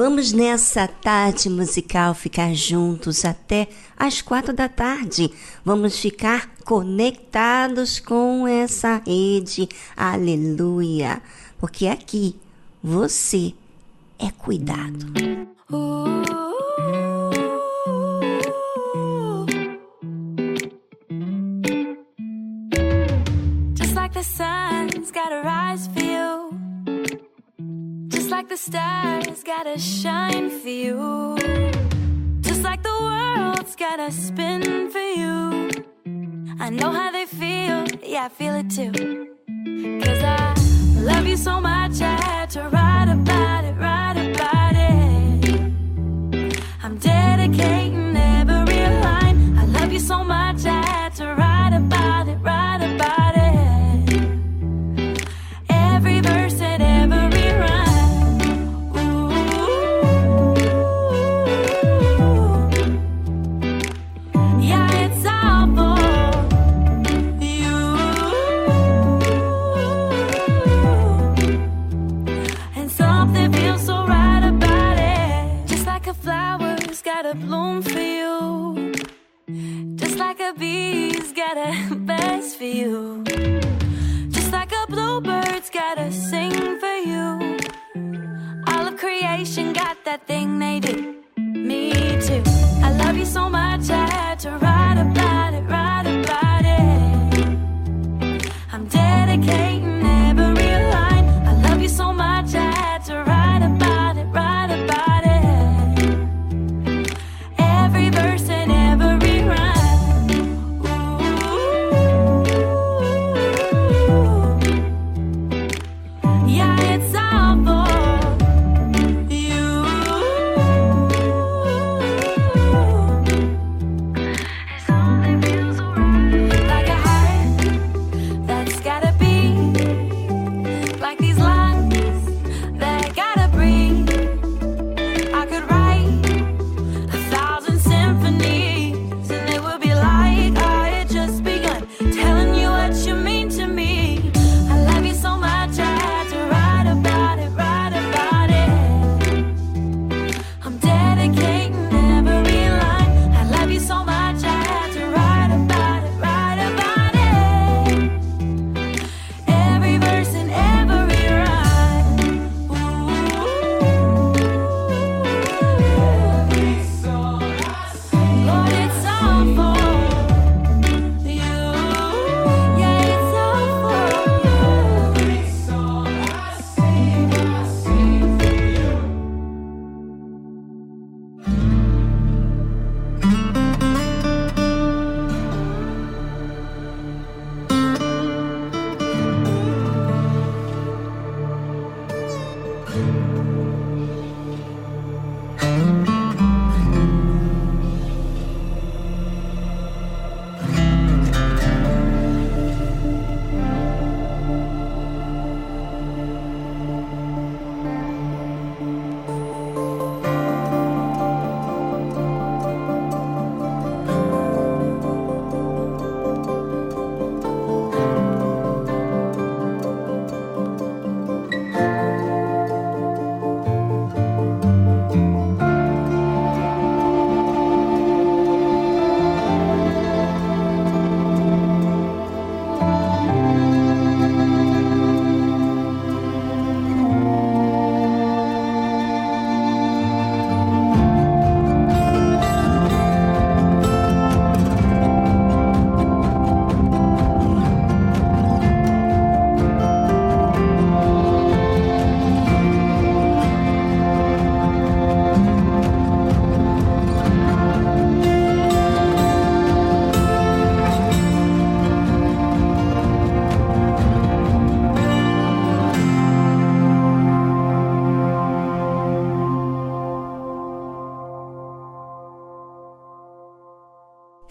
Vamos nessa tarde musical ficar juntos até às quatro da tarde. Vamos ficar conectados com essa rede. Aleluia! Porque aqui você é cuidado. Like the sun's gotta rise for you. Like the stars gotta shine for you. Just like the world's gotta spin for you. I know how they feel, yeah, I feel it too. Cause I love you so much, I had to write about it, write about it. I'm dedicating every line. I love you so much, I had to write like a bee's got a buzz for you. Just like a bluebird's gotta sing for you. All of creation got that thing they do. Me too. I love you so much, I had to write about it, write about it. I'm dedicating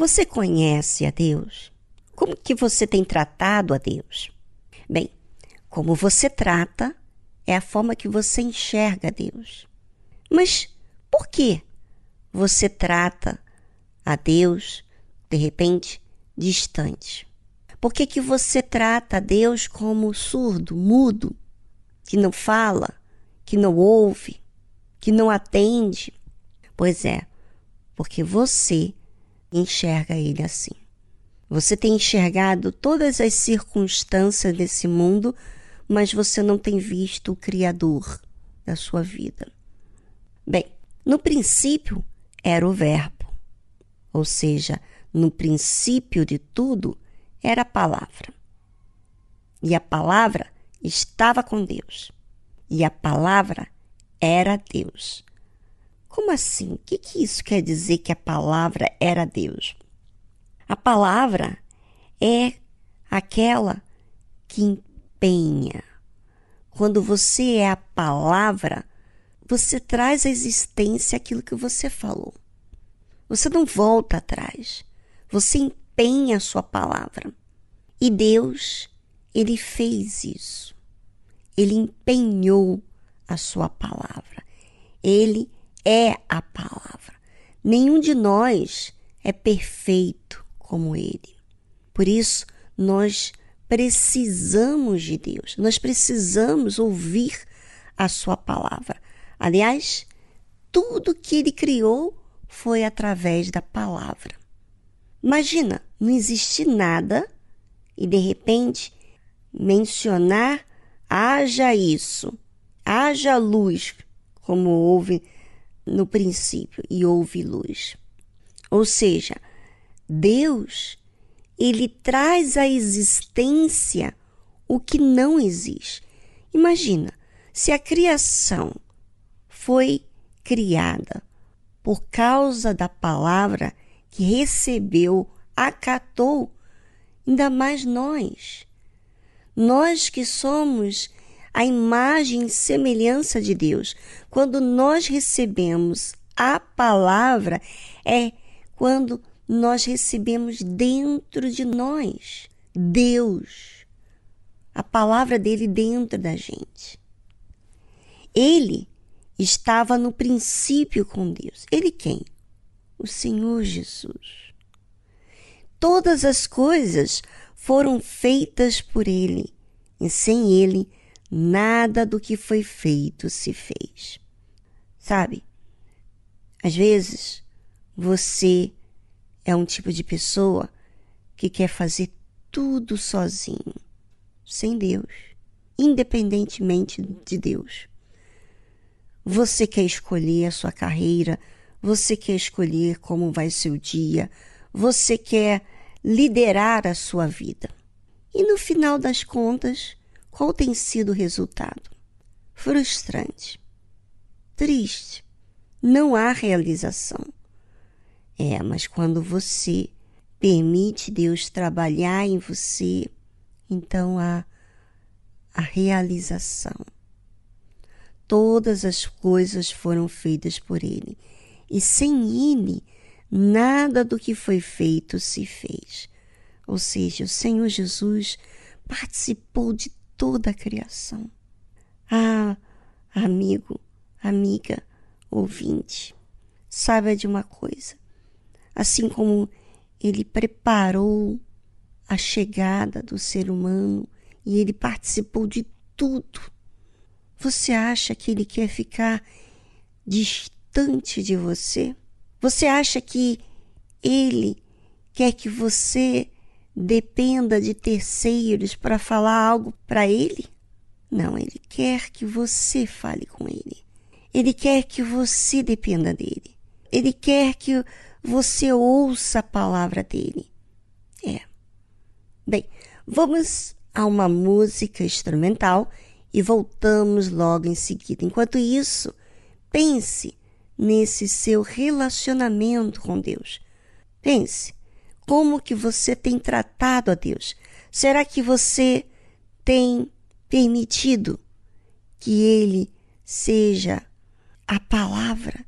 Você conhece a Deus? Como que você tem tratado a Deus? Bem, como você trata é a forma que você enxerga a Deus. Mas por que você trata a Deus de repente distante? Por que, que você trata a Deus como surdo, mudo, que não fala, que não ouve, que não atende? Pois é, porque você enxerga ele assim. Você tem enxergado todas as circunstâncias desse mundo, mas você não tem visto o Criador da sua vida. Bem, no princípio era o Verbo, ou seja, no princípio de tudo era a palavra. E a palavra estava com Deus. E a palavra era Deus. Como assim? O que, que isso quer dizer que a palavra era Deus? A palavra é aquela que empenha. Quando você é a palavra, você traz à existência aquilo que você falou. Você não volta atrás. Você empenha a sua palavra. E Deus, ele fez isso. Ele empenhou a sua palavra. Ele é a palavra. Nenhum de nós é perfeito como ele. Por isso, nós precisamos de Deus. Nós precisamos ouvir a sua palavra. Aliás, tudo que ele criou foi através da palavra. Imagina, não existe nada e de repente mencionar haja isso, haja luz, como houve no princípio, e houve luz. Ou seja, Deus, ele traz à existência o que não existe. Imagina, se a criação foi criada por causa da palavra que recebeu, acatou, ainda mais nós. Nós que somos a imagem e semelhança de Deus. Quando nós recebemos a palavra, é quando nós recebemos dentro de nós Deus, a palavra dele dentro da gente. Ele estava no princípio com Deus. Ele quem? O Senhor Jesus. Todas as coisas foram feitas por ele, e sem ele, nada do que foi feito se fez. Sabe? Às vezes, você é um tipo de pessoa que quer fazer tudo sozinho, sem Deus, independentemente de Deus. Você quer escolher a sua carreira, você quer escolher como vai ser o dia, você quer liderar a sua vida. E no final das contas, qual tem sido o resultado? Frustrante, triste, não há realização. É, mas quando você permite Deus trabalhar em você, então há a realização. Todas as coisas foram feitas por Ele, e sem Ele, nada do que foi feito se fez. Ou seja, o Senhor Jesus participou de toda a criação. Ah, amigo, amiga, ouvinte, saiba de uma coisa. Assim como ele preparou a chegada do ser humano e ele participou de tudo você acha que ele quer ficar distante de você? Você acha que ele quer que você dependa de terceiros para falar algo para ele? Não, ele quer que você fale com ele. Ele quer que você dependa dele. Ele quer que você ouça a palavra dele. É. Bem, vamos a uma música instrumental e voltamos logo em seguida. Enquanto isso, pense nesse seu relacionamento com Deus. Pense como que você tem tratado a Deus. Será que você tem permitido que ele seja a palavra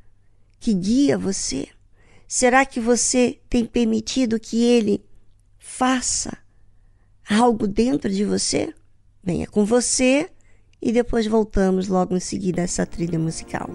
que guia você? Será que você tem permitido que ele faça algo dentro de você? Venha com você e depois voltamos logo em seguida a essa trilha musical.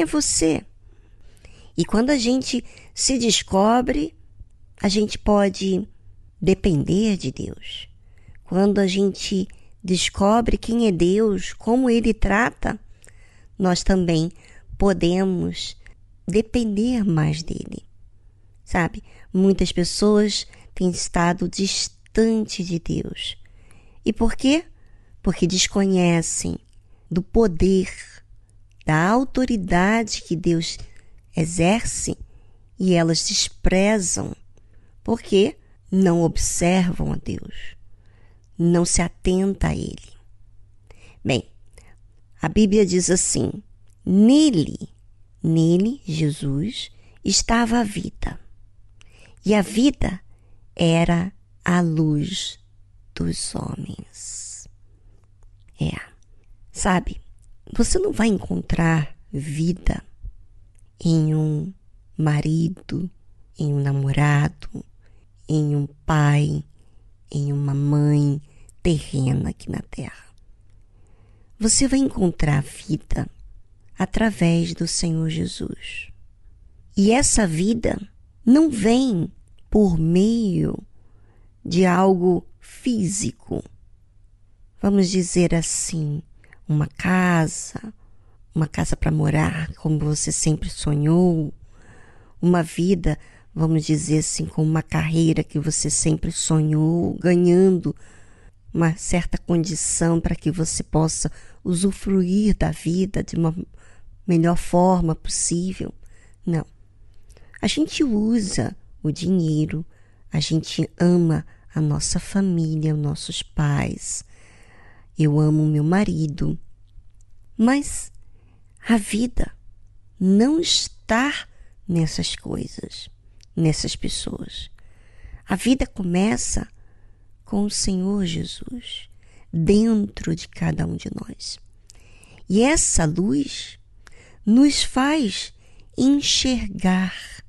É você. E quando a gente se descobre, a gente pode depender de Deus. Quando a gente descobre quem é Deus, como ele trata, nós também podemos depender mais dele. Sabe? Muitas pessoas têm estado distante de Deus. E por quê? Porque desconhecem do poder, da autoridade que Deus exerce e elas desprezam porque não observam a Deus, não se atenta a Ele. Bem, a Bíblia diz assim: nele, nele, Jesus, estava a vida, e a vida era a luz dos homens. É, sabe, você não vai encontrar vida em um marido, em um namorado, em um pai, em uma mãe terrena aqui na terra. Você vai encontrar vida através do Senhor Jesus. E essa vida não vem por meio de algo físico. Vamos dizer assim, uma casa, uma casa para morar, como você sempre sonhou, uma vida, vamos dizer assim, com uma carreira que você sempre sonhou, ganhando uma certa condição para que você possa usufruir da vida de uma melhor forma possível. Não. A gente usa o dinheiro, a gente ama a nossa família, os nossos pais. Eu amo meu marido. Mas a vida não está nessas coisas, nessas pessoas. A vida começa com o Senhor Jesus dentro de cada um de nós. E essa luz nos faz enxergar,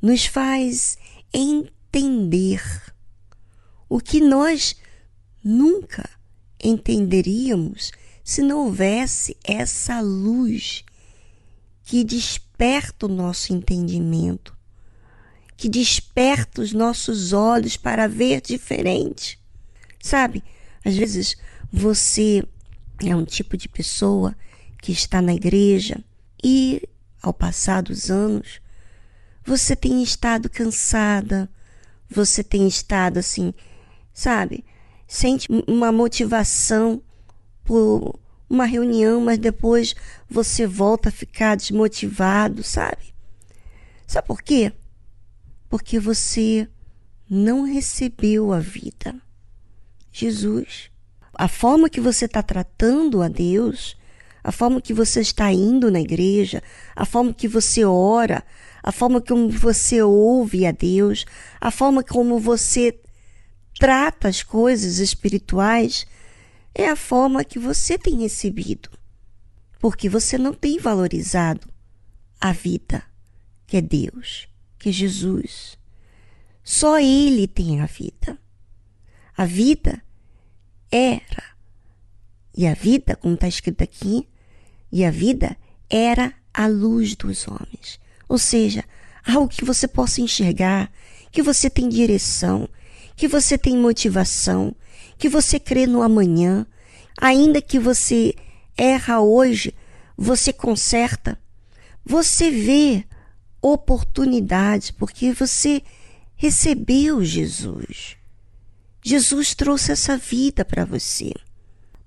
nos faz entender o que nós nunca entenderíamos se não houvesse essa luz que desperta o nosso entendimento, que desperta os nossos olhos para ver diferente. Sabe, às vezes você é um tipo de pessoa que está na igreja e, ao passar dos anos, você tem estado cansada, você tem estado assim, sabe, sente uma motivação por uma reunião, mas depois você volta a ficar desmotivado, sabe? Sabe por quê? Porque você não recebeu a vida. Jesus, a forma que você está tratando a Deus, a forma que você está indo na igreja, a forma que você ora, a forma como você ouve a Deus, a forma como você trata as coisas espirituais, é a forma que você tem recebido, porque você não tem valorizado a vida, que é Deus, que é Jesus. Só Ele tem a vida. A vida era, e a vida, como está escrito aqui, e a vida era a luz dos homens. Ou seja, algo que você possa enxergar, que você tem direção, que você tem motivação, que você crê no amanhã, ainda que você erra hoje, você conserta, você vê oportunidades porque você recebeu Jesus. Jesus trouxe essa vida para você.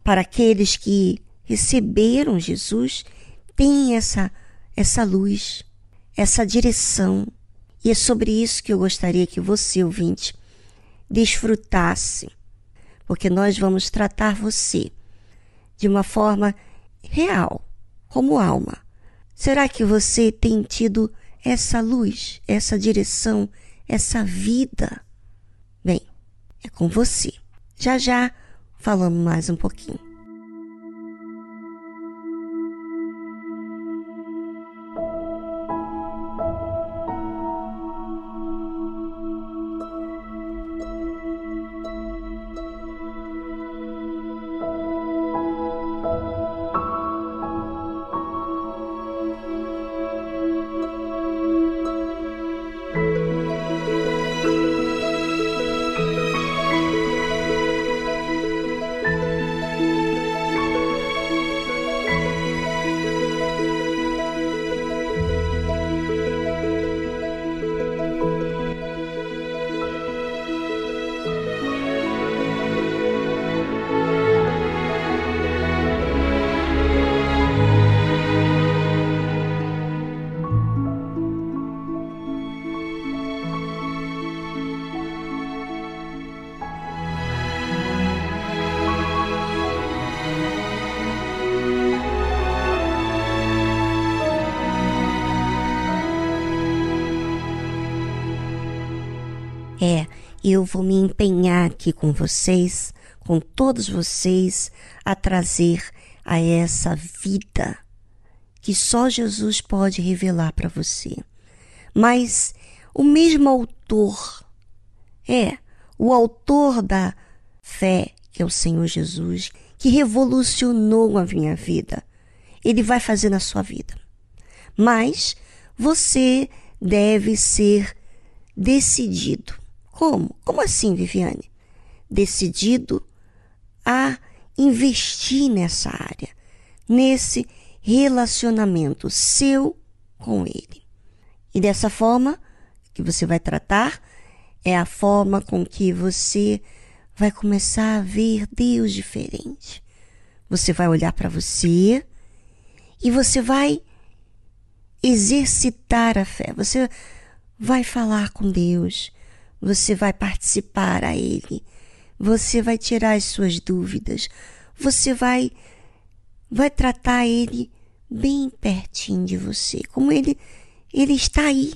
Para aqueles que receberam Jesus, tem essa essa luz, essa direção. E é sobre isso que eu gostaria que você, ouvinte, desfrutasse porque nós vamos tratar você de uma forma real, como alma. Será que você tem tido essa luz, essa direção, essa vida? Bem, é com você. Já já falamos mais um pouquinho. Vou me empenhar aqui com vocês, com todos vocês, a trazer a essa vida que só Jesus pode revelar para você. Mas o mesmo autor, é, o autor da fé, que é o Senhor Jesus, que revolucionou a minha vida, ele vai fazer na sua vida. Mas você deve ser decidido. Como? Como assim, Viviane? Decidido a investir nessa área, nesse relacionamento seu com ele. E dessa forma que você vai tratar é a forma com que você vai começar a ver Deus diferente. Você vai olhar para você e você vai exercitar a fé. Você vai falar com Deus, você vai participar a Ele, você vai tirar as suas dúvidas, você vai vai tratar Ele bem pertinho de você, como Ele ele está aí,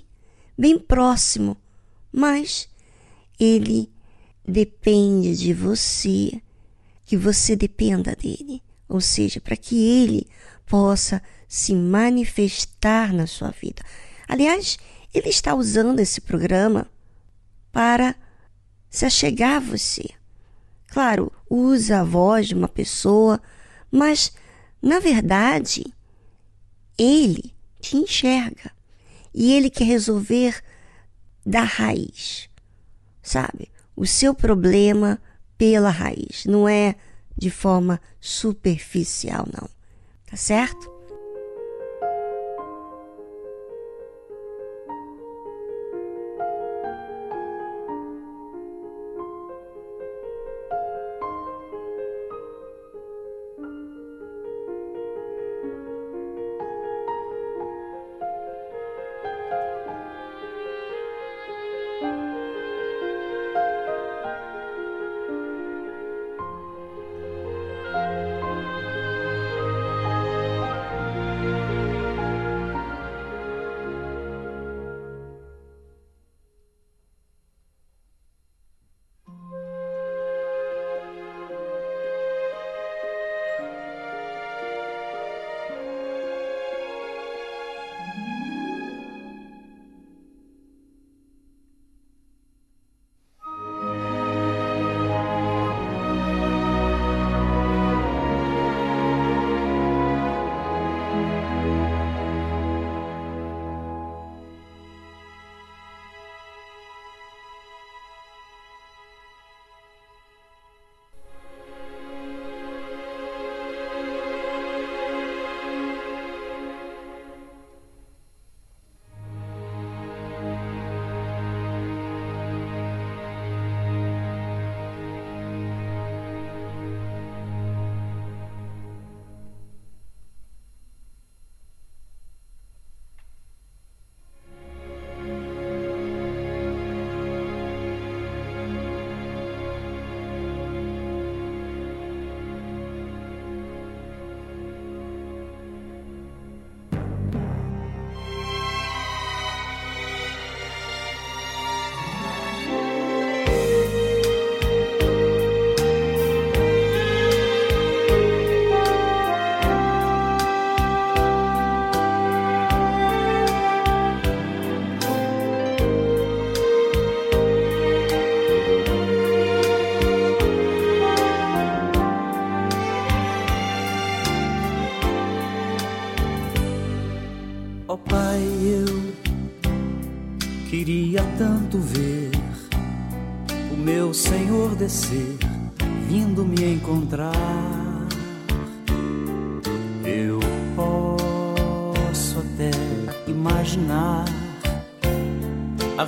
bem próximo, mas Ele depende de você, que você dependa dele, ou seja, para que Ele possa se manifestar na sua vida. Aliás, ele está usando esse programa para se achegar a você. Claro, usa a voz de uma pessoa, mas na verdade ele te enxerga e ele quer resolver da raiz, sabe? O seu problema pela raiz, não é de forma superficial, não. Tá certo?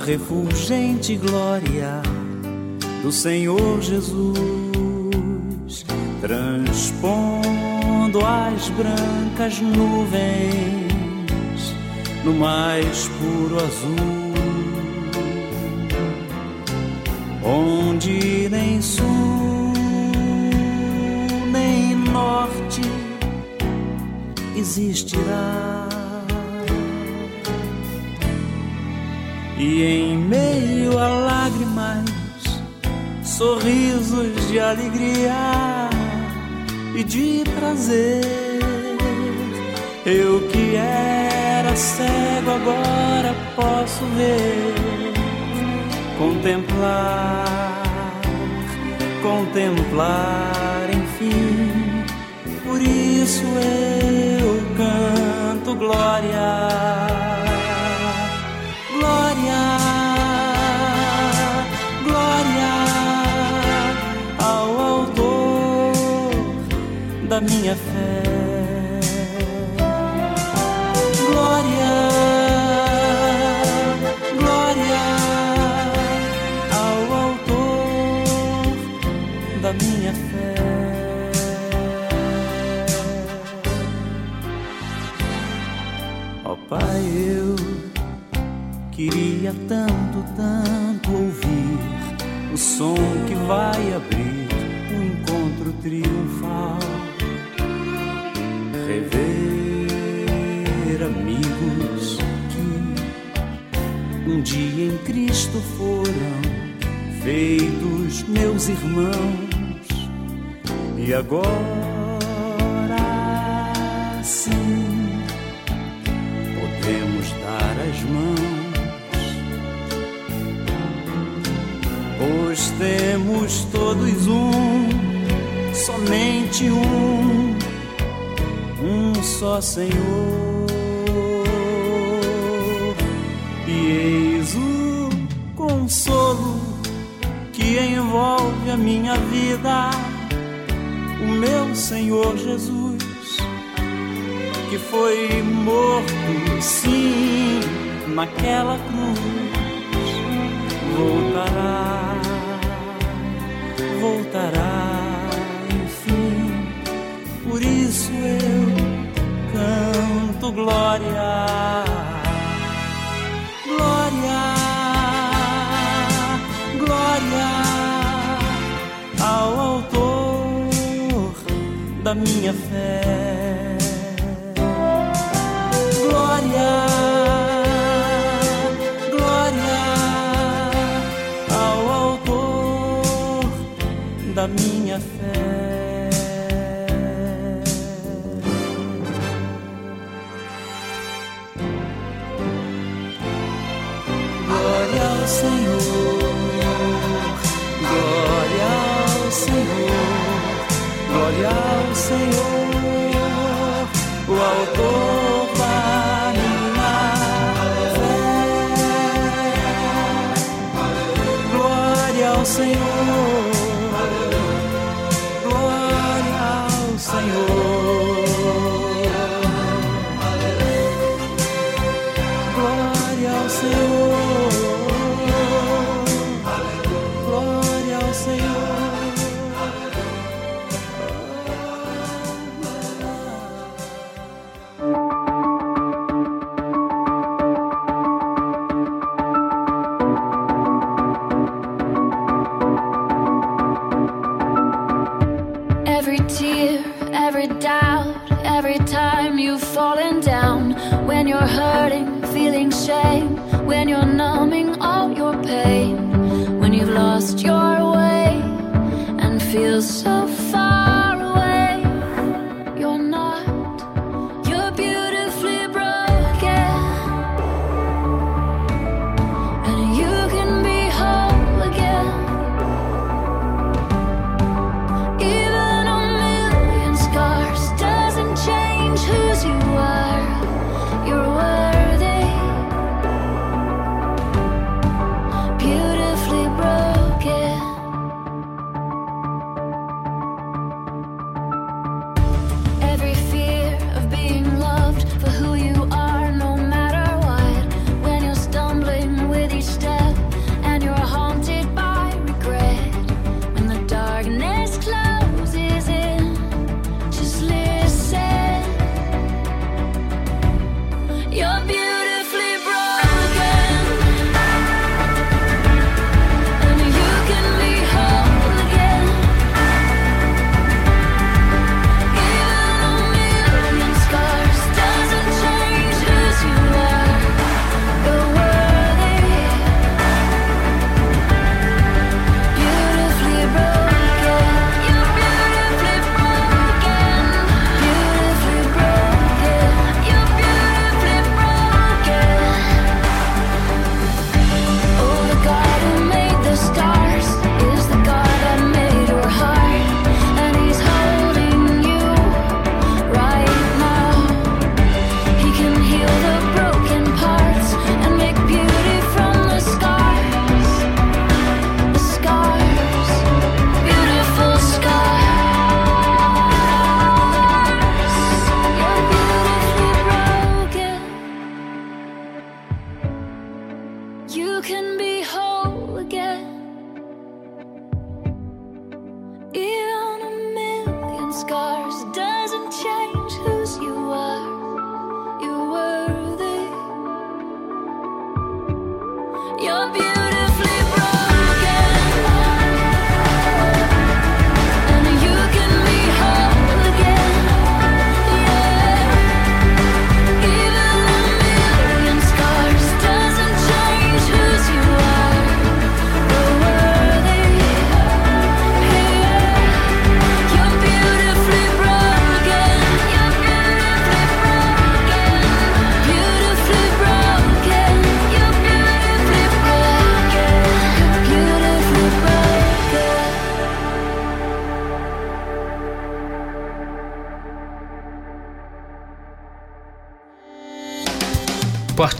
Refulgente glória do Senhor Jesus, transpondo as brancas nuvens no mais puro azul onde nem sul nem norte existirá. E em meio a lágrimas, sorrisos de alegria e de prazer. Eu que era cego agora posso ver, contemplar, contemplar, enfim. Por isso eu canto glória, minha fé. Glória, glória ao autor da minha fé. Ó Pai, eu queria tanto, tanto ouvir o som que vai abrir o encontro triunfal. Um dia em Cristo foram feitos meus irmãos e agora sim podemos dar as mãos, pois temos todos um, somente um, um só Senhor. O consolo que envolve a minha vida, o meu Senhor Jesus que foi morto, sim, naquela cruz, voltará, voltará, enfim. Por isso eu canto glória, minha fé.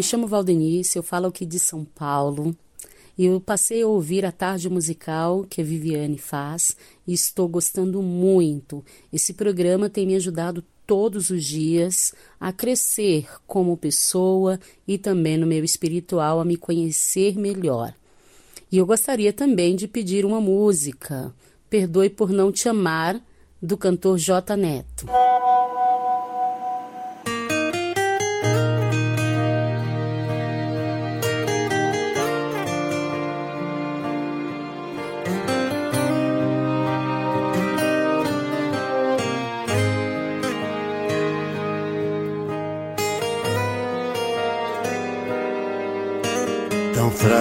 Me chamo Valdenice, eu falo aqui de São Paulo. E eu passei a ouvir a tarde musical que a Viviane faz e estou gostando muito. Esse programa tem me ajudado todos os dias a crescer como pessoa e também no meu espiritual a me conhecer melhor. E eu gostaria também de pedir uma música, Perdoe por Não Te Amar, do cantor J. Neto.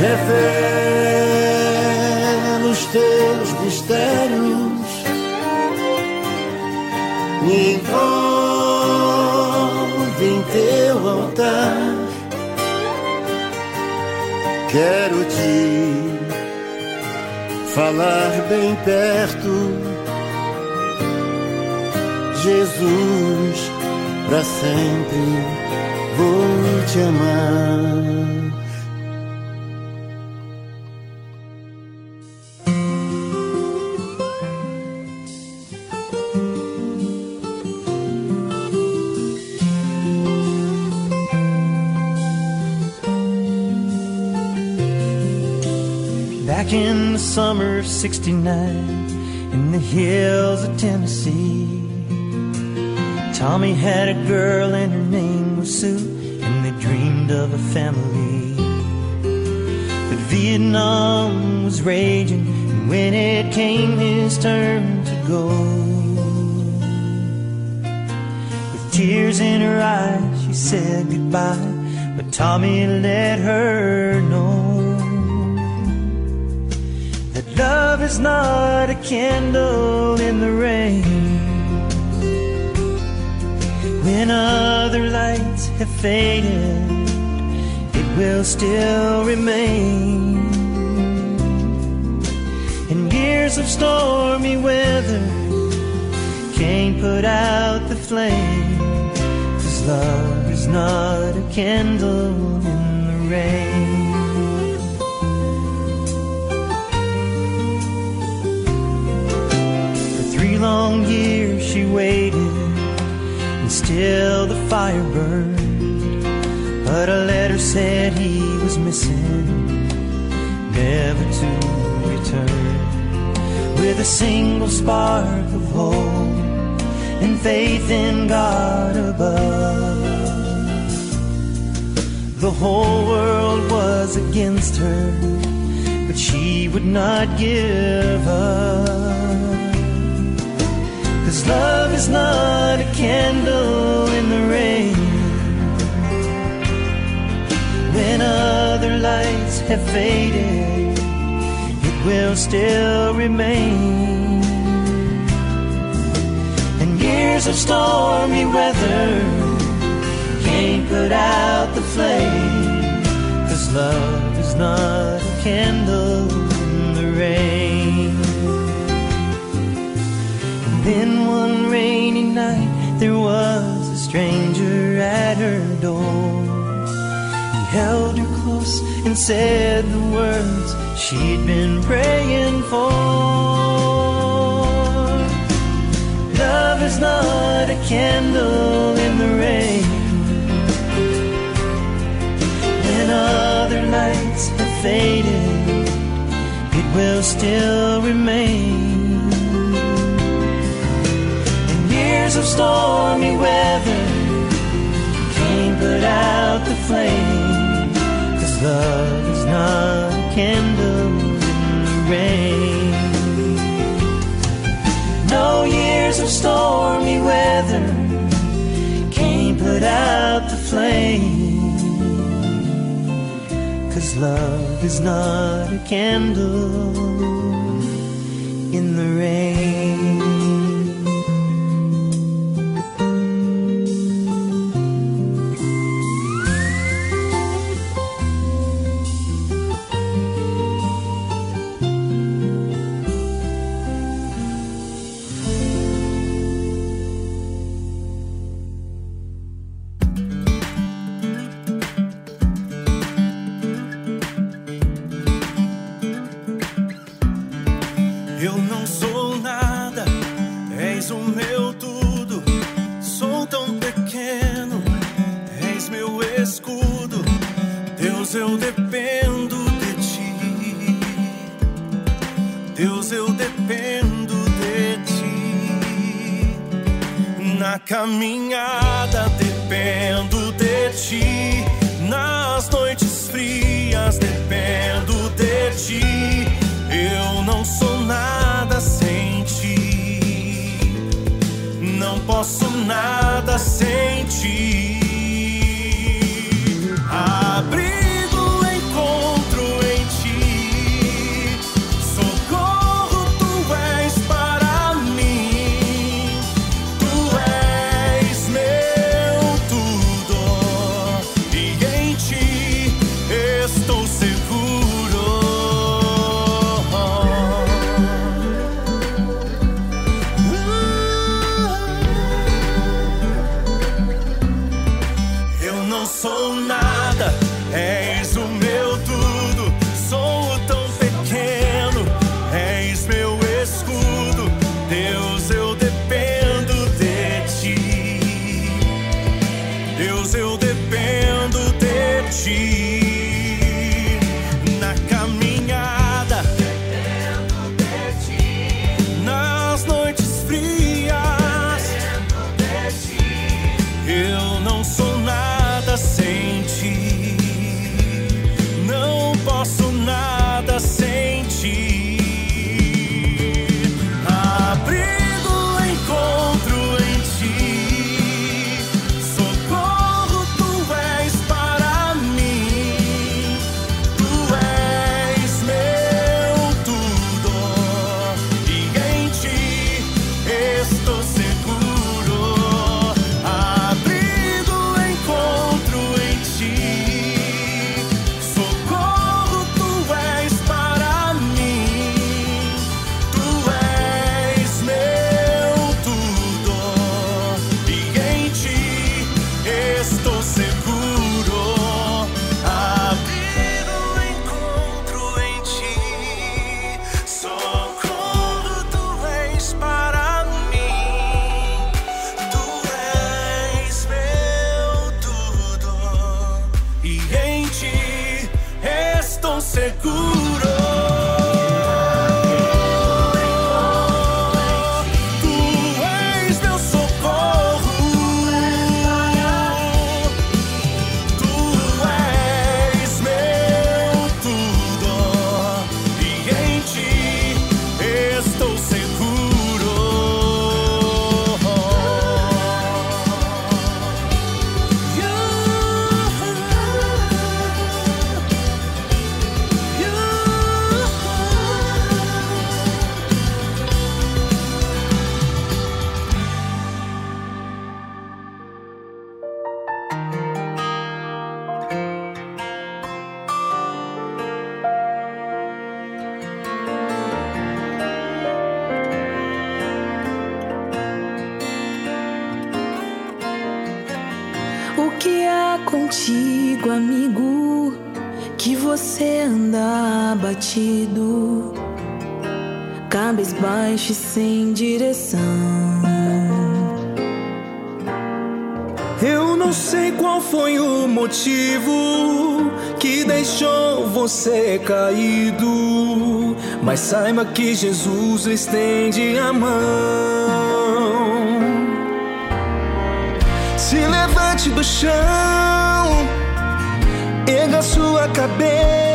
revela os teus mistérios, me envolve em teu altar. Quero te falar bem perto, Jesus, para sempre vou te amar. Summer of 69, in the hills of Tennessee, Tommy had a girl and her name was Sue, and they dreamed of a family. But Vietnam was raging, and when it came his turn to go, with tears in her eyes, she said goodbye, but Tommy let her know. Love is not a candle in the rain. When other lights have faded, it will still remain. And years of stormy weather can't put out the flame. Cause love is not a candle in the rain. Long years she waited, and still the fire burned. But a letter said he was missing, never to return. With a single spark of hope and faith in God above. The whole world was against her, but she would not give up. Cause love is not a candle in the rain. When other lights have faded, it will still remain. And years of stormy weather can't put out the flame. Cause love is not a candle Then one rainy night there was a stranger at her door. He held her close and said the words she'd been praying for. Love is not a candle in the rain. When other lights have faded, it will still remain. Years of stormy weather can't put out the flame. Cause love is not a candle in the rain. No years of stormy weather can't put out the flame. Cause love is not a candle que Jesus estende a mão. Se levante do chão, erga sua cabeça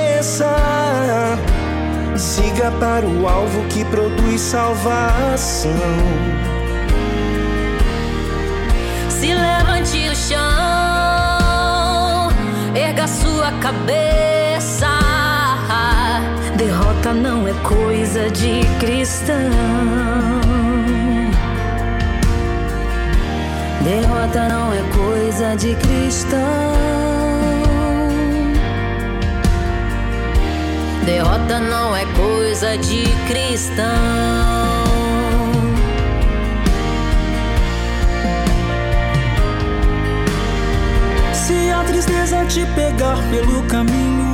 Siga para o alvo que produz salvação. Se levante do chão, erga sua cabeça. Coisa de cristão. Derrota não é coisa de cristão. Derrota não é coisa de cristão. Se a tristeza te pegar pelo caminho,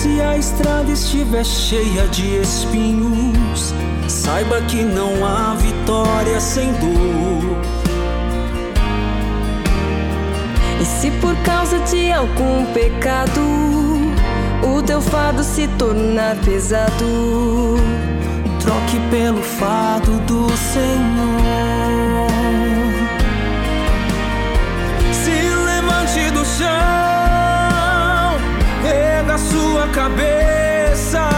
se a estrada estiver cheia de espinhos, saiba que não há vitória sem dor. E se por causa de algum pecado o teu fado se tornar pesado. Troque pelo fado do Senhor. Se levante do chão, sua cabeça.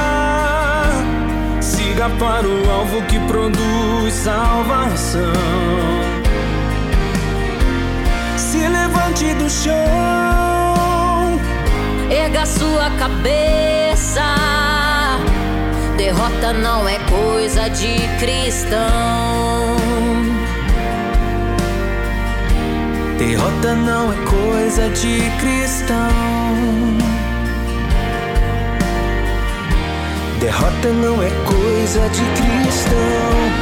Siga para o alvo que produz salvação. Se levante do chão erga sua cabeça. Derrota não é coisa de cristão. Derrota não é coisa de cristão. Derrota não é coisa de cristão.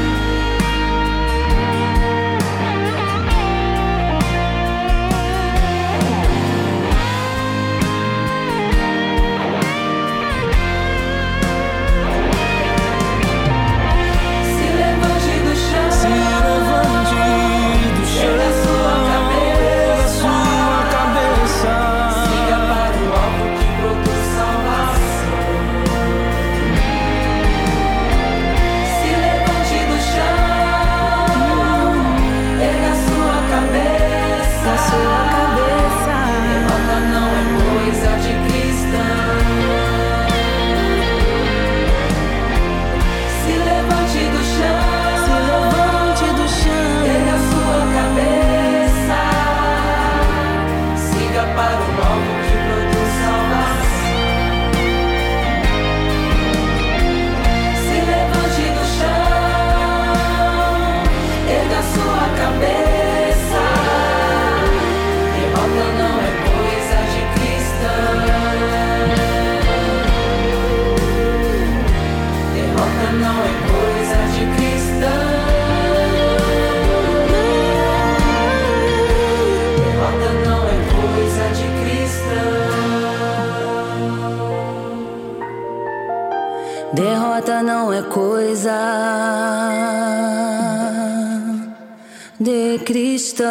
I've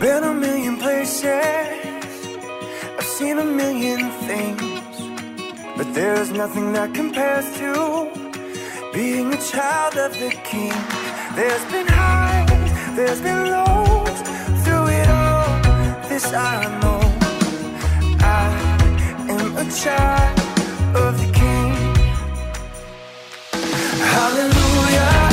been a million places, I've seen a million things, but there's nothing that compares to being a child of the king. There's been highs, there's been lows. Through it all, this I know. I am a child of the king. Hallelujah.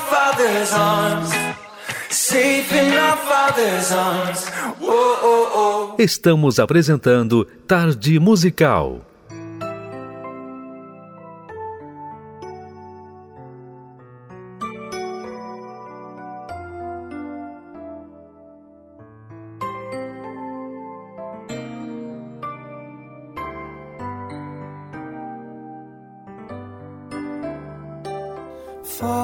Father's arms. Safe in our Father's arms. Oh, oh, oh. Estamos apresentando Tarde Musical.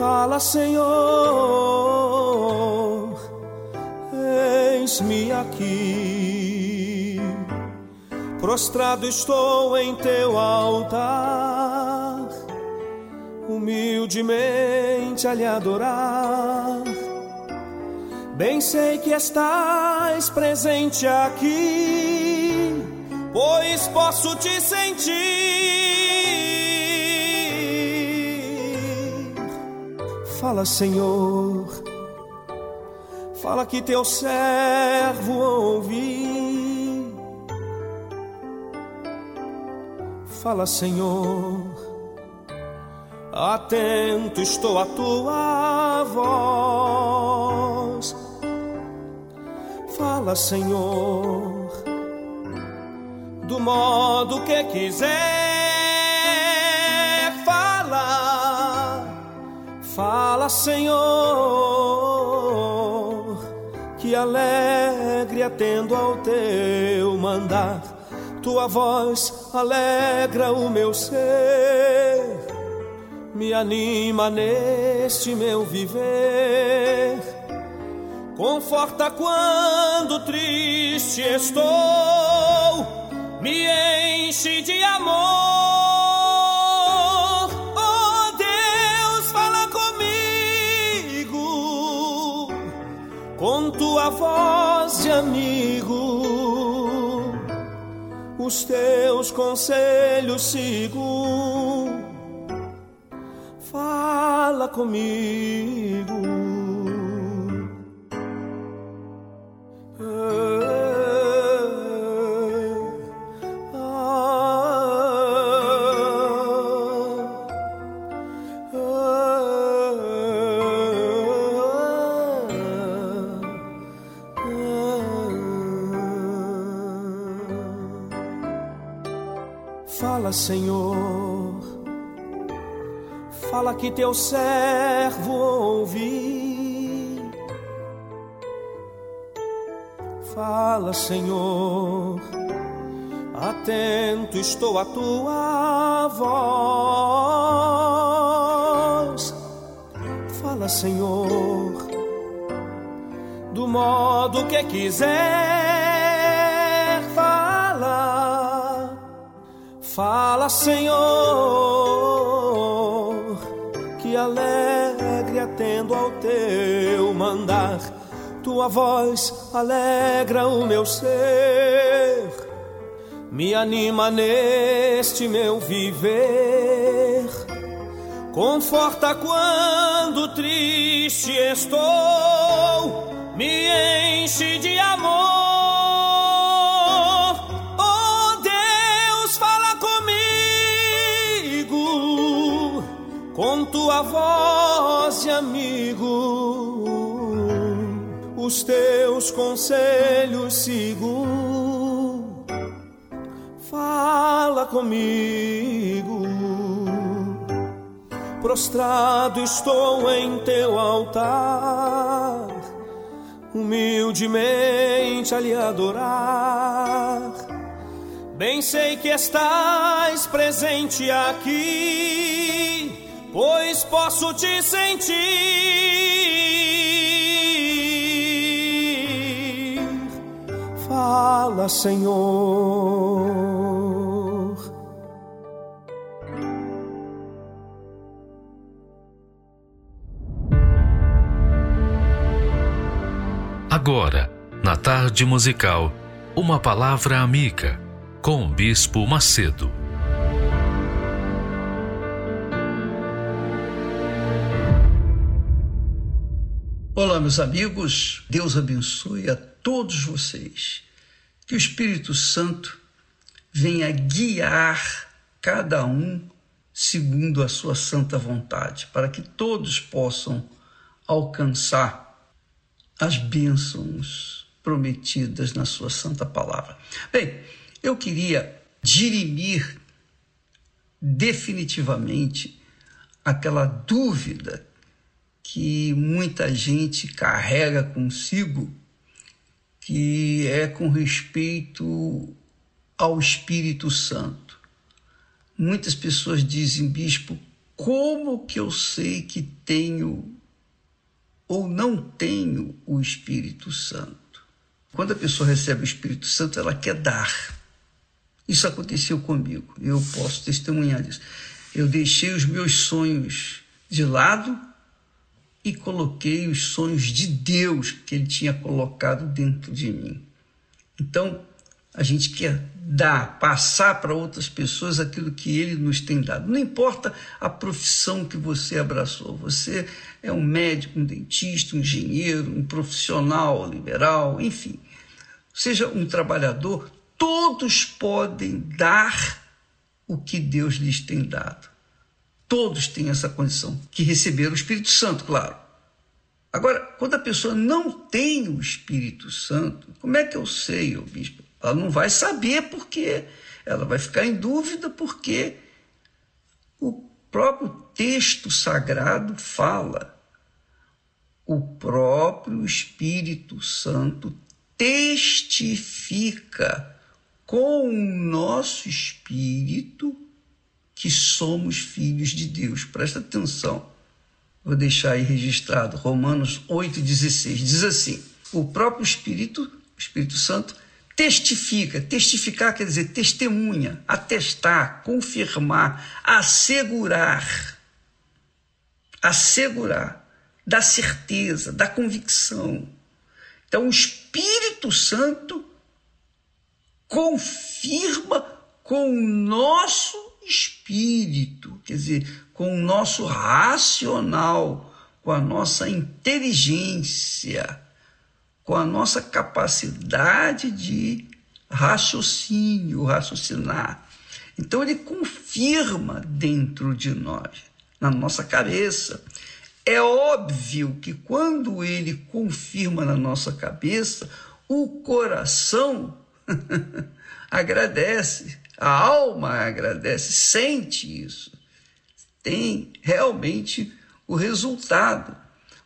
Fala, Senhor, eis-me aqui. Prostrado estou em teu altar, humildemente a lhe adorar. Bem sei que estás presente aqui, pois posso te sentir Fala, Senhor, fala que teu servo ouvi. Fala, Senhor, atento estou à tua voz. Fala, Senhor, do modo que quiser. Fala, Senhor, que alegre atendo ao teu mandar. Tua voz alegra o meu ser, me anima neste meu viver. Conforta quando triste estou, me enche de amor tua voz de amigo os teus conselhos sigo. Fala comigo. Fala, Senhor. Fala que teu servo ouvi. Fala, Senhor. Atento estou à tua voz. Fala, Senhor. Do modo que quiser, Fala, Senhor, que alegre atendo ao teu mandar. Tua voz alegra o meu ser, me anima neste meu viver. Conforta quando triste estou, me enche de amor. Tua voz de amigo. Os teus conselhos sigo. Fala comigo. Prostrado estou em teu altar, humildemente a lhe adorar. Bem sei que estás presente aqui, pois posso te sentir. Fala, Senhor. Agora, na tarde musical, uma palavra amiga com o Bispo Macedo. Olá, meus amigos. Deus abençoe a todos vocês. Que o Espírito Santo venha guiar cada um segundo a sua santa vontade, para que todos possam alcançar as bênçãos prometidas na sua santa palavra. Bem, eu queria dirimir definitivamente aquela dúvida que muita gente carrega consigo, que é com respeito ao Espírito Santo. Muitas pessoas dizem, bispo, como que eu sei que tenho ou não tenho o Espírito Santo? Quando a pessoa recebe o Espírito Santo, ela quer dar. Isso aconteceu comigo, eu posso testemunhar disso. Eu deixei os meus sonhos de lado e coloquei os sonhos de Deus que Ele tinha colocado dentro de mim. Então, a gente quer dar, passar para outras pessoas aquilo que Ele nos tem dado. Não importa a profissão que você abraçou, você é um médico, um dentista, um engenheiro, um profissional liberal, enfim, seja um trabalhador, todos podem dar o que Deus lhes tem dado. Todos têm essa condição, que receberam o Espírito Santo, claro. Agora, quando a pessoa não tem o Espírito Santo, como é que eu sei, ô bispo? Ela não vai saber porque ela vai ficar em dúvida porque o próprio texto sagrado fala. O próprio Espírito Santo testifica com o nosso espírito que somos filhos de Deus. Presta atenção. Vou deixar aí registrado Romanos 8,16. Diz assim: o próprio Espírito, Espírito Santo, testifica. Testificar quer dizer testemunha, atestar, confirmar, assegurar. Assegurar, dar certeza, dar convicção. Então, o Espírito Santo confirma com o nosso espírito, quer dizer, com o nosso racional, com a nossa inteligência, com a nossa capacidade de raciocínio, raciocinar. Então ele confirma dentro de nós, na nossa cabeça. É óbvio que quando ele confirma na nossa cabeça, o coração agradece, a alma agradece, sente isso. Tem realmente o resultado.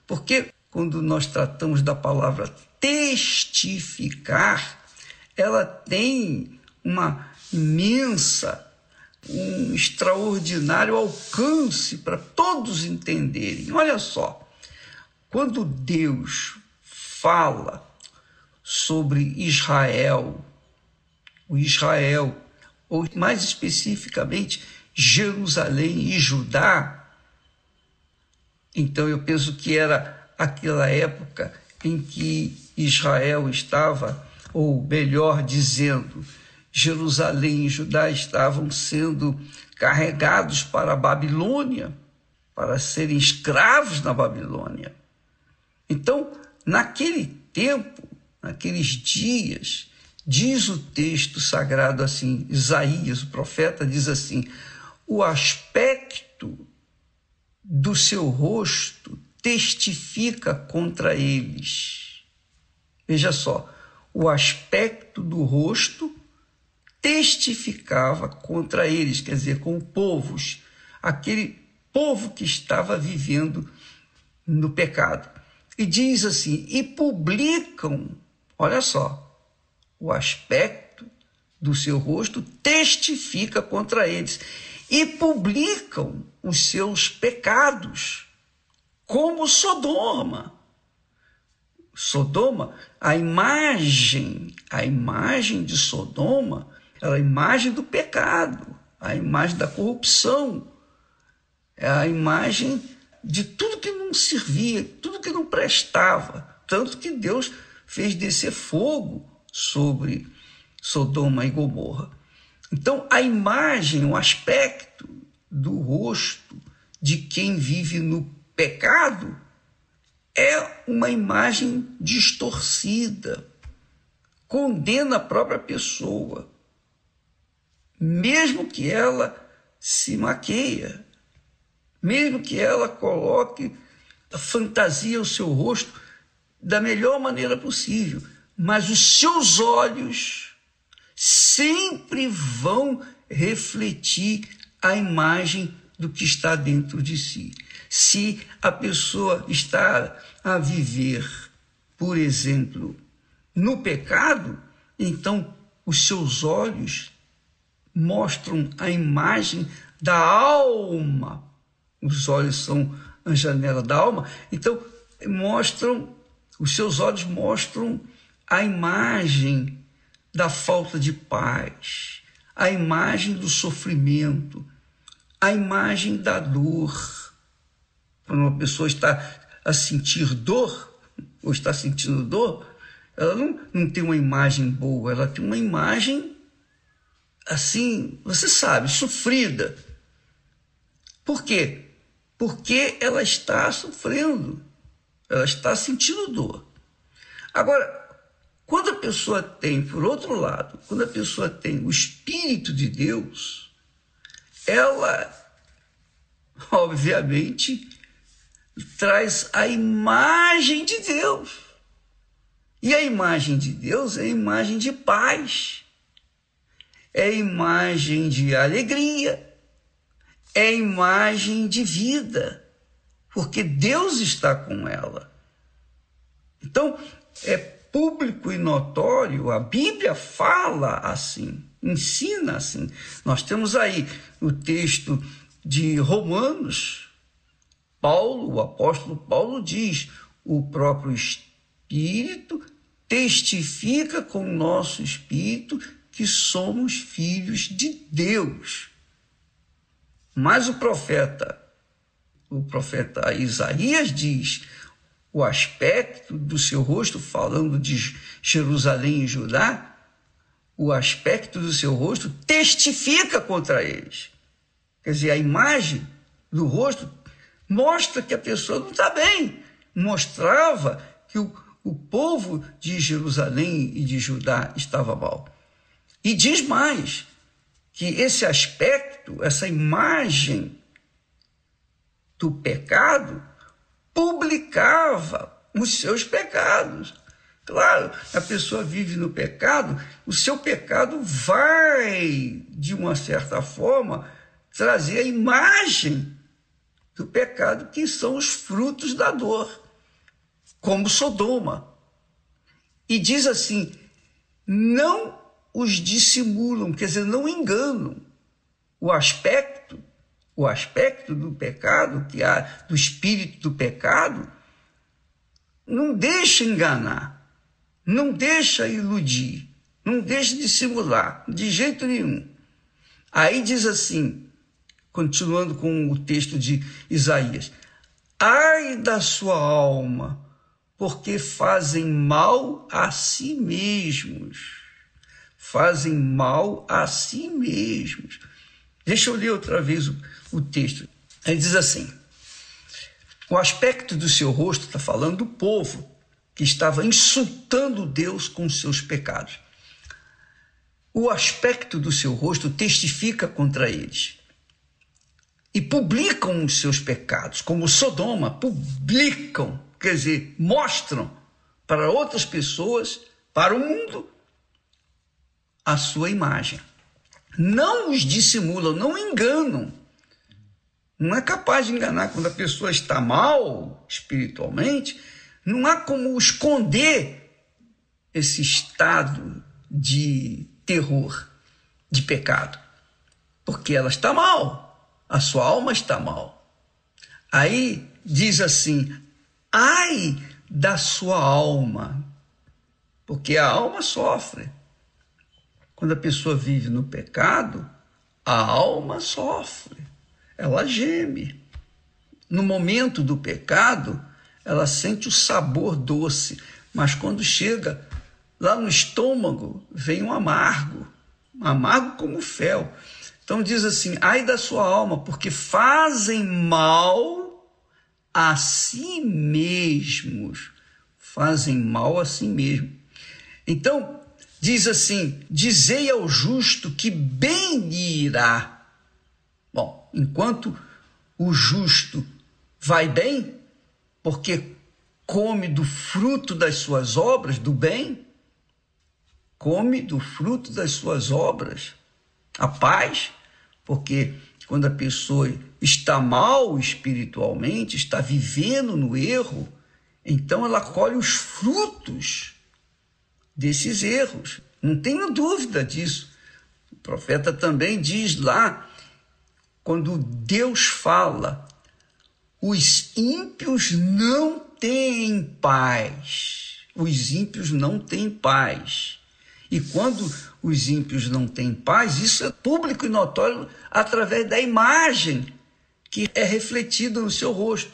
Porque quando nós tratamos da palavra testificar, ela tem uma imensa, um extraordinário alcance para todos entenderem. Olha só, quando Deus fala sobre Israel, o Israel, ou mais especificamente Jerusalém e Judá, então eu penso que era aquela época em que Israel estava, ou melhor dizendo, Jerusalém e Judá estavam sendo carregados para a Babilônia, para serem escravos na Babilônia. Então, naquele tempo, naqueles dias, Diz o texto sagrado assim, Isaías, o profeta, diz assim: o aspecto do seu rosto testifica contra eles. Veja só, o aspecto do rosto testificava contra eles, quer dizer, com povos, aquele povo que estava vivendo no pecado. E diz assim: e publicam, olha só, o aspecto do seu rosto testifica contra eles e publicam os seus pecados, como Sodoma. Sodoma, a imagem, a imagem de Sodoma, era a imagem do pecado, a imagem da corrupção, é a imagem de tudo que não servia, tudo que não prestava. Tanto que Deus fez descer fogo sobre Sodoma e Gomorra. Então, a imagem, o aspecto do rosto de quem vive no pecado é uma imagem distorcida, condena a própria pessoa, mesmo que ela se maqueia, mesmo que ela coloque a fantasia o seu rosto da melhor maneira possível mas os seus olhos sempre vão refletir a imagem do que está dentro de si. Se a pessoa está a viver, por exemplo, no pecado, então os seus olhos mostram a imagem da alma. Os olhos são a janela da alma, então mostram, os seus olhos mostram a imagem da falta de paz, a imagem do sofrimento, a imagem da dor. Quando uma pessoa está a sentir dor, ou está sentindo dor, ela não, não tem uma imagem boa, ela tem uma imagem assim, você sabe, sofrida. Por quê? Porque ela está sofrendo, ela está sentindo dor. Agora, quando a pessoa tem, por outro lado, quando a pessoa tem o Espírito de Deus, ela, obviamente, traz a imagem de Deus. E a imagem de Deus é a imagem de paz, é a imagem de alegria, é a imagem de vida, porque Deus está com ela. Então, é público e notório, a Bíblia fala assim, ensina assim. Nós temos aí o texto de Romanos, Paulo, o apóstolo Paulo diz: o próprio Espírito testifica com o nosso espírito que somos filhos de Deus. Mas o profeta, o profeta Isaías diz: o aspecto do seu rosto, falando de Jerusalém e Judá, o aspecto do seu rosto testifica contra eles. Quer dizer, a imagem do rosto mostra que a pessoa não está bem. Mostrava que o, o povo de Jerusalém e de Judá estava mal. E diz mais que esse aspecto, essa imagem do pecado, publicava os seus pecados. Claro, a pessoa vive no pecado, o seu pecado vai, de uma certa forma, trazer a imagem do pecado, que são os frutos da dor, como Sodoma. E diz assim: não os dissimulam, quer dizer, não enganam. O aspecto o aspecto do pecado, que há do espírito do pecado, não deixa enganar, não deixa iludir, não deixa dissimular, de jeito nenhum. Aí diz assim, continuando com o texto de Isaías: Ai da sua alma, porque fazem mal a si mesmos. Fazem mal a si mesmos. Deixa eu ler outra vez o, o texto. Ele diz assim: o aspecto do seu rosto está falando do povo que estava insultando Deus com seus pecados. O aspecto do seu rosto testifica contra eles. E publicam os seus pecados, como Sodoma, publicam, quer dizer, mostram para outras pessoas, para o mundo, a sua imagem. Não os dissimulam, não enganam não é capaz de enganar quando a pessoa está mal espiritualmente, não há como esconder esse estado de terror, de pecado, porque ela está mal, a sua alma está mal. Aí diz assim: ai da sua alma, porque a alma sofre. Quando a pessoa vive no pecado, a alma sofre ela geme. No momento do pecado, ela sente o sabor doce, mas quando chega lá no estômago, vem um amargo, amargo como fel. Então diz assim: ai da sua alma, porque fazem mal a si mesmos. Fazem mal a si mesmos. Então, diz assim: dizei ao justo que bem irá. Bom, enquanto o justo vai bem, porque come do fruto das suas obras, do bem, come do fruto das suas obras, a paz, porque quando a pessoa está mal espiritualmente, está vivendo no erro, então ela colhe os frutos desses erros. Não tenho dúvida disso. O profeta também diz lá quando Deus fala, os ímpios não têm paz. Os ímpios não têm paz. E quando os ímpios não têm paz, isso é público e notório através da imagem que é refletida no seu rosto.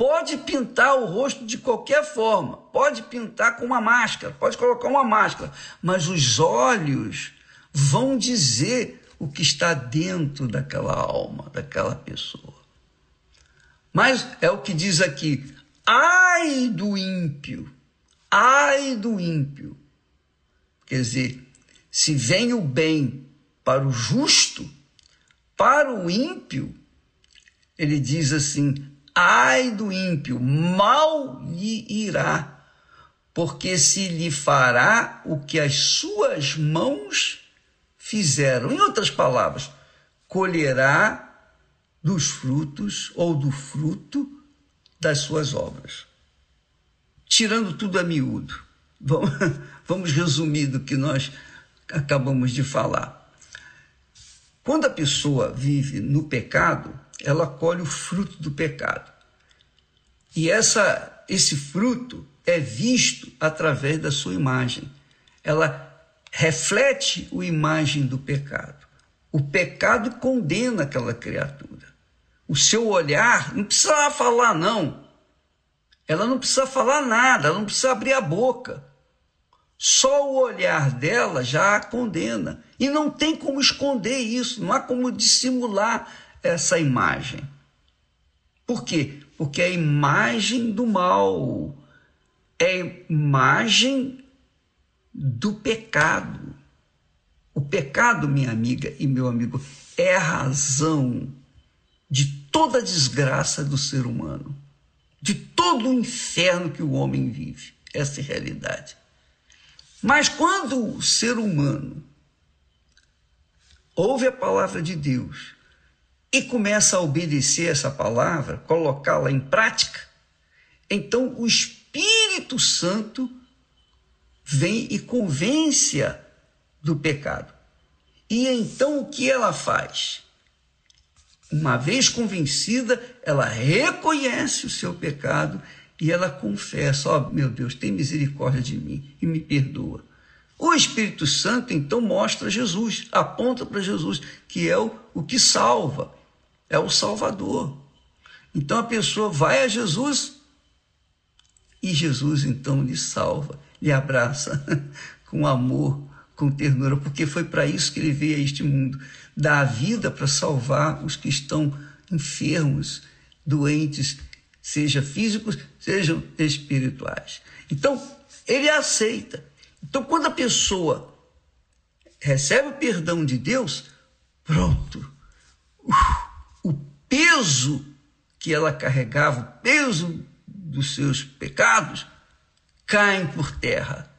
Pode pintar o rosto de qualquer forma, pode pintar com uma máscara, pode colocar uma máscara, mas os olhos vão dizer o que está dentro daquela alma, daquela pessoa. Mas é o que diz aqui: ai do ímpio, ai do ímpio. Quer dizer, se vem o bem para o justo, para o ímpio, ele diz assim: ai do ímpio, mal lhe irá, porque se lhe fará o que as suas mãos fizeram. Em outras palavras, colherá dos frutos ou do fruto das suas obras. Tirando tudo a miúdo. Vamos, resumir do que nós acabamos de falar. Quando a pessoa vive no pecado, ela colhe o fruto do pecado. E essa, esse fruto é visto através da sua imagem. Ela reflete a imagem do pecado. O pecado condena aquela criatura. O seu olhar não precisa falar, não. Ela não precisa falar nada, ela não precisa abrir a boca. Só o olhar dela já a condena. E não tem como esconder isso, não há como dissimular essa imagem. Por quê? Porque é imagem do mal, é a imagem do pecado. O pecado, minha amiga e meu amigo, é a razão de toda a desgraça do ser humano, de todo o inferno que o homem vive. Essa é a realidade. Mas quando o ser humano ouve a palavra de Deus e começa a obedecer essa palavra, colocá-la em prática, então o Espírito Santo vem e convence-a do pecado. E então o que ela faz? Uma vez convencida, ela reconhece o seu pecado e ela confessa: Ó oh, meu Deus, tem misericórdia de mim e me perdoa. O Espírito Santo então mostra Jesus, aponta para Jesus, que é o, o que salva, é o Salvador. Então a pessoa vai a Jesus e Jesus então lhe salva lhe abraça com amor, com ternura, porque foi para isso que ele veio a este mundo dar a vida para salvar os que estão enfermos, doentes, seja físicos, sejam espirituais. Então, ele aceita. Então, quando a pessoa recebe o perdão de Deus, pronto. O peso que ela carregava, o peso dos seus pecados, caem por terra.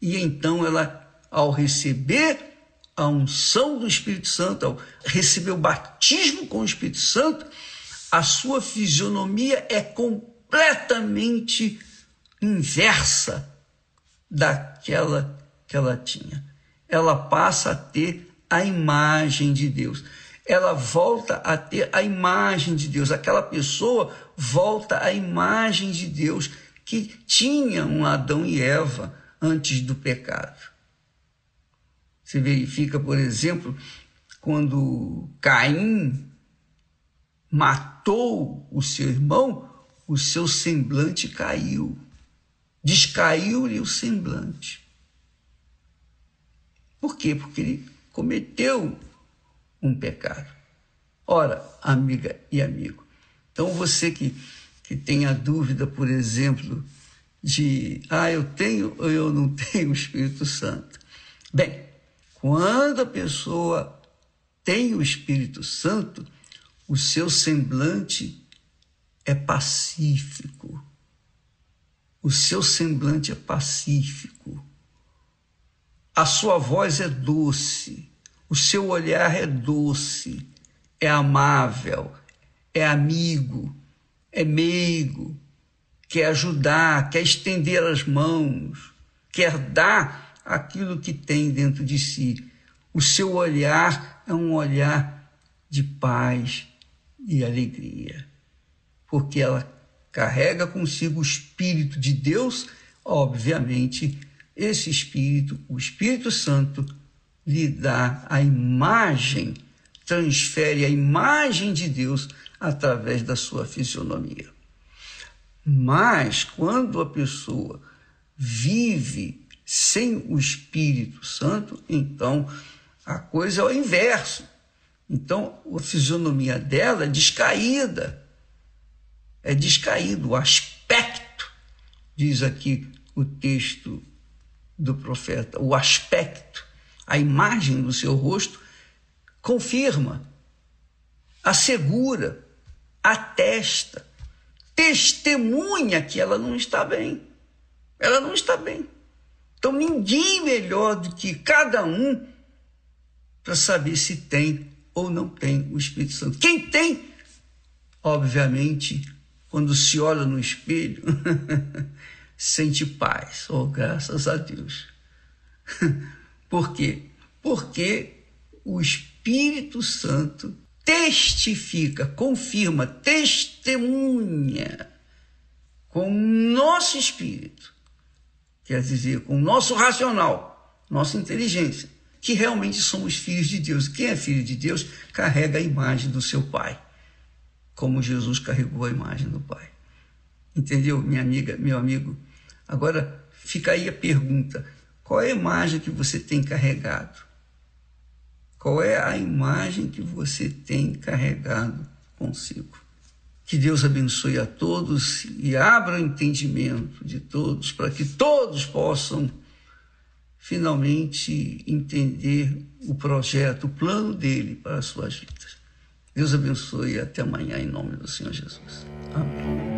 E então ela, ao receber a unção do Espírito Santo, ao receber o batismo com o Espírito Santo, a sua fisionomia é completamente inversa daquela que ela tinha. Ela passa a ter a imagem de Deus. Ela volta a ter a imagem de Deus. Aquela pessoa volta à imagem de Deus que tinha um Adão e Eva antes do pecado. Se verifica, por exemplo, quando Caim matou o seu irmão, o seu semblante caiu. Descaiu-lhe o semblante. Por quê? Porque ele cometeu um pecado. Ora, amiga e amigo, então você que que tenha dúvida, por exemplo, de ah, eu tenho ou eu não tenho o Espírito Santo. Bem, quando a pessoa tem o Espírito Santo, o seu semblante é pacífico. O seu semblante é pacífico. A sua voz é doce. O seu olhar é doce, é amável, é amigo, é meigo, quer ajudar, quer estender as mãos, quer dar aquilo que tem dentro de si. O seu olhar é um olhar de paz e alegria, porque ela carrega consigo o Espírito de Deus, obviamente, esse Espírito, o Espírito Santo, lhe dá a imagem, transfere a imagem de Deus através da sua fisionomia. Mas quando a pessoa vive sem o Espírito Santo, então a coisa é o inverso. Então a fisionomia dela é descaída. É descaído o aspecto, diz aqui o texto do profeta, o aspecto, a imagem do seu rosto confirma, assegura atesta, testemunha que ela não está bem. Ela não está bem. Então, ninguém melhor do que cada um para saber se tem ou não tem o Espírito Santo. Quem tem, obviamente, quando se olha no espelho, sente paz. Oh, graças a Deus. Por quê? Porque o Espírito Santo testifica, confirma, testemunha com o nosso espírito, quer dizer, com o nosso racional, nossa inteligência, que realmente somos filhos de Deus. Quem é filho de Deus carrega a imagem do seu Pai, como Jesus carregou a imagem do Pai. Entendeu, minha amiga, meu amigo? Agora fica aí a pergunta: qual é a imagem que você tem carregado? Qual é a imagem que você tem carregado consigo? Que Deus abençoe a todos e abra o entendimento de todos para que todos possam finalmente entender o projeto, o plano dele para as suas vidas. Deus abençoe e até amanhã em nome do Senhor Jesus. Amém.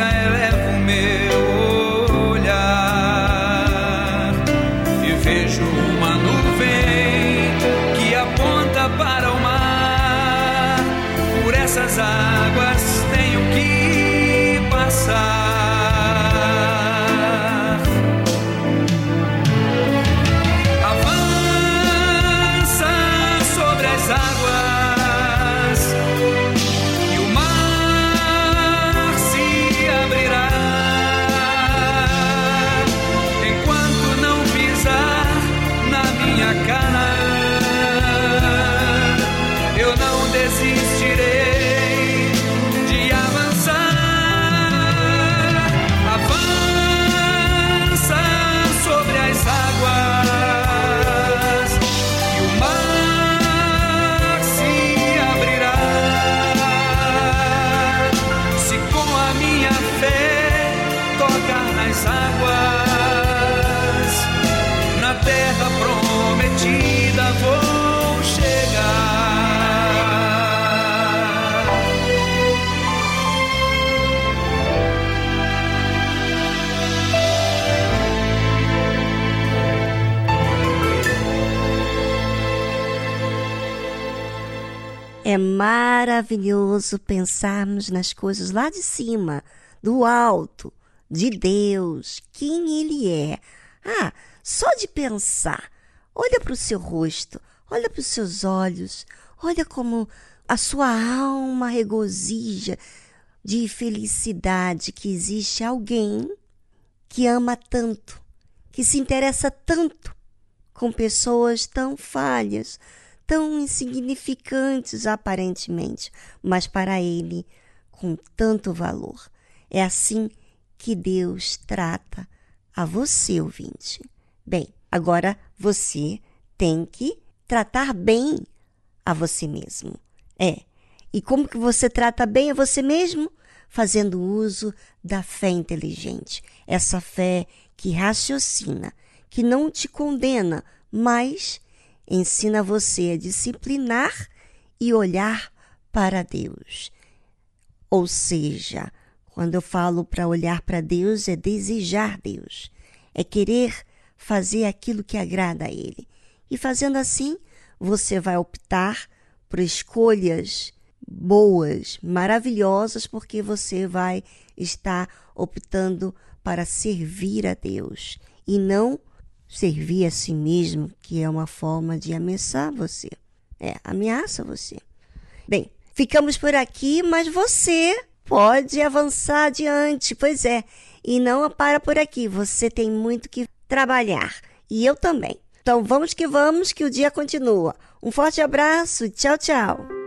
hacia él É maravilhoso pensarmos nas coisas lá de cima, do alto, de Deus, quem Ele é. Ah, só de pensar. Olha para o seu rosto, olha para os seus olhos, olha como a sua alma regozija de felicidade que existe alguém que ama tanto, que se interessa tanto com pessoas tão falhas, tão insignificantes aparentemente, mas para ele com tanto valor. É assim que Deus trata a você, ouvinte. Bem, agora você tem que tratar bem a você mesmo. É. E como que você trata bem a você mesmo? Fazendo uso da fé inteligente. Essa fé que raciocina, que não te condena, mas ensina você a disciplinar e olhar para Deus. Ou seja, quando eu falo para olhar para Deus, é desejar Deus, é querer fazer aquilo que agrada a Ele. E fazendo assim, você vai optar por escolhas boas, maravilhosas, porque você vai estar optando para servir a Deus e não servir a si mesmo, que é uma forma de ameaçar você. É, ameaça você. Bem, ficamos por aqui, mas você pode avançar adiante, pois é. E não para por aqui, você tem muito que trabalhar. E eu também. Então vamos que vamos, que o dia continua. Um forte abraço, tchau, tchau.